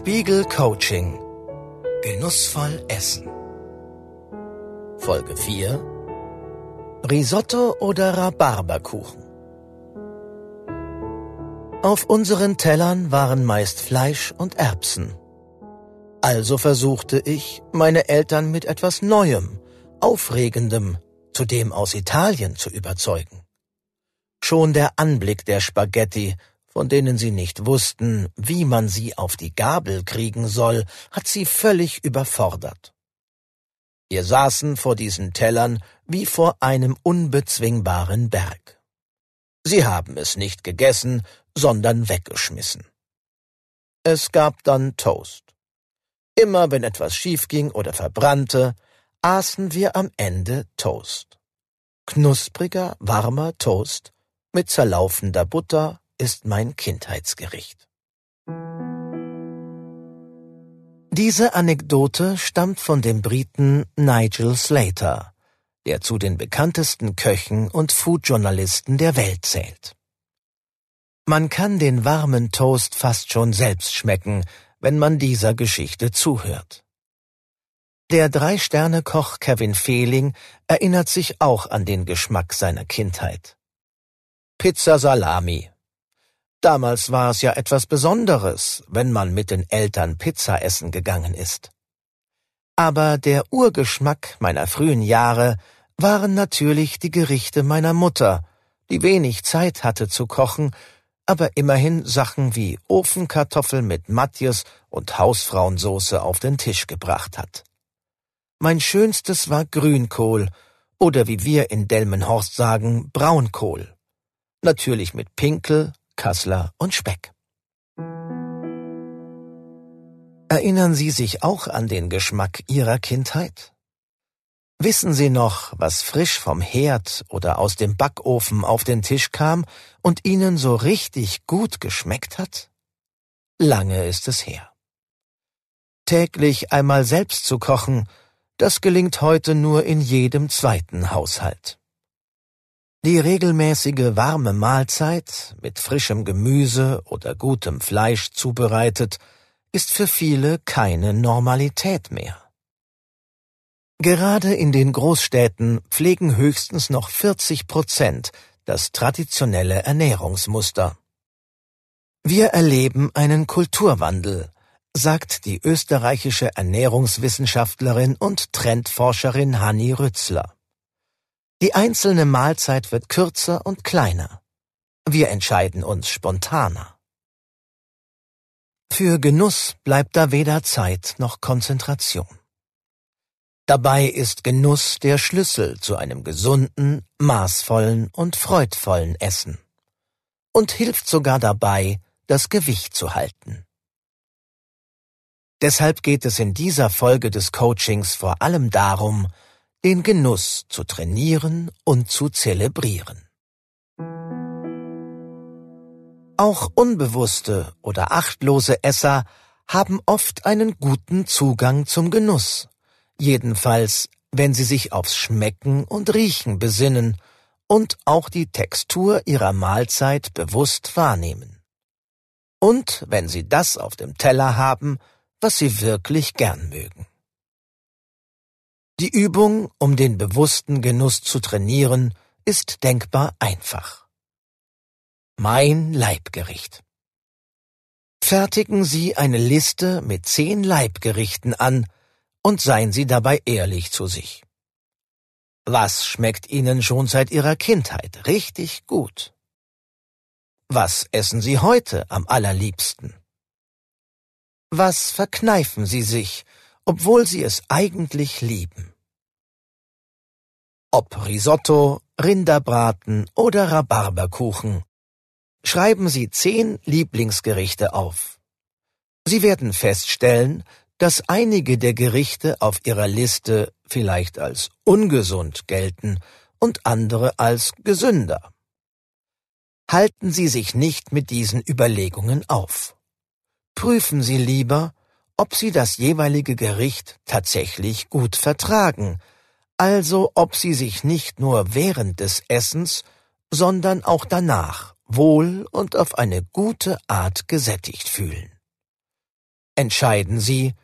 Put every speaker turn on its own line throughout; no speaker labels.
Spiegel Coaching. Genussvoll essen. Folge 4. Risotto oder Rhabarberkuchen. Auf unseren Tellern waren meist Fleisch und Erbsen. Also versuchte ich, meine Eltern mit etwas Neuem, Aufregendem, zudem aus Italien zu überzeugen. Schon der Anblick der Spaghetti von denen sie nicht wussten, wie man sie auf die Gabel kriegen soll, hat sie völlig überfordert. Wir saßen vor diesen Tellern wie vor einem unbezwingbaren Berg. Sie haben es nicht gegessen, sondern weggeschmissen. Es gab dann Toast. Immer wenn etwas schief ging oder verbrannte, aßen wir am Ende Toast. Knuspriger, warmer Toast mit zerlaufender Butter, ist mein Kindheitsgericht. Diese Anekdote stammt von dem Briten Nigel Slater, der zu den bekanntesten Köchen und Foodjournalisten der Welt zählt. Man kann den warmen Toast fast schon selbst schmecken, wenn man dieser Geschichte zuhört. Der Drei-Sterne-Koch Kevin Fehling erinnert sich auch an den Geschmack seiner Kindheit. Pizza Salami, Damals war es ja etwas Besonderes, wenn man mit den Eltern Pizza essen gegangen ist. Aber der Urgeschmack meiner frühen Jahre waren natürlich die Gerichte meiner Mutter, die wenig Zeit hatte zu kochen, aber immerhin Sachen wie Ofenkartoffel mit Matjes und Hausfrauensoße auf den Tisch gebracht hat. Mein schönstes war Grünkohl oder wie wir in Delmenhorst sagen, Braunkohl. Natürlich mit Pinkel, Kassler und Speck. Erinnern Sie sich auch an den Geschmack Ihrer Kindheit? Wissen Sie noch, was frisch vom Herd oder aus dem Backofen auf den Tisch kam und Ihnen so richtig gut geschmeckt hat? Lange ist es her. Täglich einmal selbst zu kochen, das gelingt heute nur in jedem zweiten Haushalt. Die regelmäßige warme Mahlzeit mit frischem Gemüse oder gutem Fleisch zubereitet, ist für viele keine Normalität mehr. Gerade in den Großstädten pflegen höchstens noch 40 Prozent das traditionelle Ernährungsmuster. Wir erleben einen Kulturwandel, sagt die österreichische Ernährungswissenschaftlerin und Trendforscherin Hanni Rützler. Die einzelne Mahlzeit wird kürzer und kleiner. Wir entscheiden uns spontaner. Für Genuss bleibt da weder Zeit noch Konzentration. Dabei ist Genuss der Schlüssel zu einem gesunden, maßvollen und freudvollen Essen und hilft sogar dabei, das Gewicht zu halten. Deshalb geht es in dieser Folge des Coachings vor allem darum, den Genuss zu trainieren und zu zelebrieren. Auch unbewusste oder achtlose Esser haben oft einen guten Zugang zum Genuss, jedenfalls wenn sie sich aufs Schmecken und Riechen besinnen und auch die Textur ihrer Mahlzeit bewusst wahrnehmen. Und wenn sie das auf dem Teller haben, was sie wirklich gern mögen. Die Übung, um den bewussten Genuss zu trainieren, ist denkbar einfach. Mein Leibgericht. Fertigen Sie eine Liste mit zehn Leibgerichten an und seien Sie dabei ehrlich zu sich. Was schmeckt Ihnen schon seit Ihrer Kindheit richtig gut? Was essen Sie heute am allerliebsten? Was verkneifen Sie sich, obwohl Sie es eigentlich lieben? Ob Risotto, Rinderbraten oder Rhabarberkuchen. Schreiben Sie zehn Lieblingsgerichte auf. Sie werden feststellen, dass einige der Gerichte auf Ihrer Liste vielleicht als ungesund gelten und andere als gesünder. Halten Sie sich nicht mit diesen Überlegungen auf. Prüfen Sie lieber, ob Sie das jeweilige Gericht tatsächlich gut vertragen, also ob sie sich nicht nur während des Essens, sondern auch danach wohl und auf eine gute Art gesättigt fühlen. entscheiden Sie,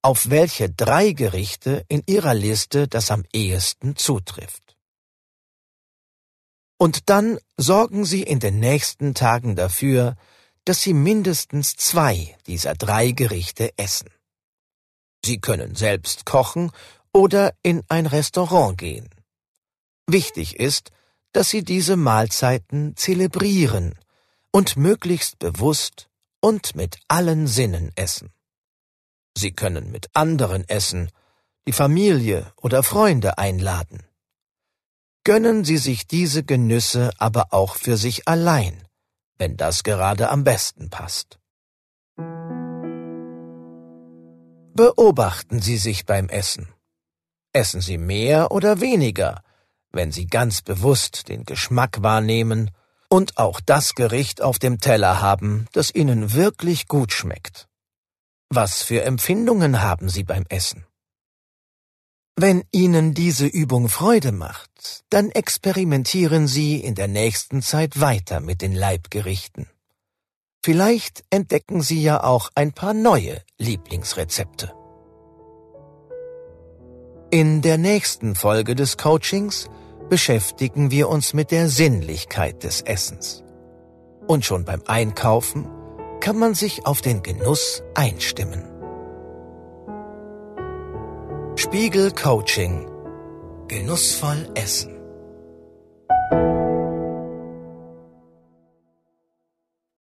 auf welche drei Gerichte in Ihrer Liste das am ehesten zutrifft. Und dann sorgen Sie in den nächsten Tagen dafür, dass Sie mindestens zwei dieser drei Gerichte essen. Sie können selbst kochen oder in ein Restaurant gehen. Wichtig ist, dass Sie diese Mahlzeiten zelebrieren und möglichst bewusst und mit allen Sinnen essen. Sie können mit anderen essen, die Familie oder Freunde einladen. Gönnen Sie sich diese Genüsse aber auch für sich allein, wenn das gerade am besten passt. Beobachten Sie sich beim Essen. Essen Sie mehr oder weniger, wenn Sie ganz bewusst den Geschmack wahrnehmen und auch das Gericht auf dem Teller haben, das Ihnen wirklich gut schmeckt. Was für Empfindungen haben Sie beim Essen? Wenn Ihnen diese Übung Freude macht, dann experimentieren Sie in der nächsten Zeit weiter mit den Leibgerichten. Vielleicht entdecken Sie ja auch ein paar neue Lieblingsrezepte. In der nächsten Folge des Coachings beschäftigen wir uns mit der Sinnlichkeit des Essens. Und schon beim Einkaufen kann man sich auf den Genuss einstimmen. Spiegel Coaching Genussvoll Essen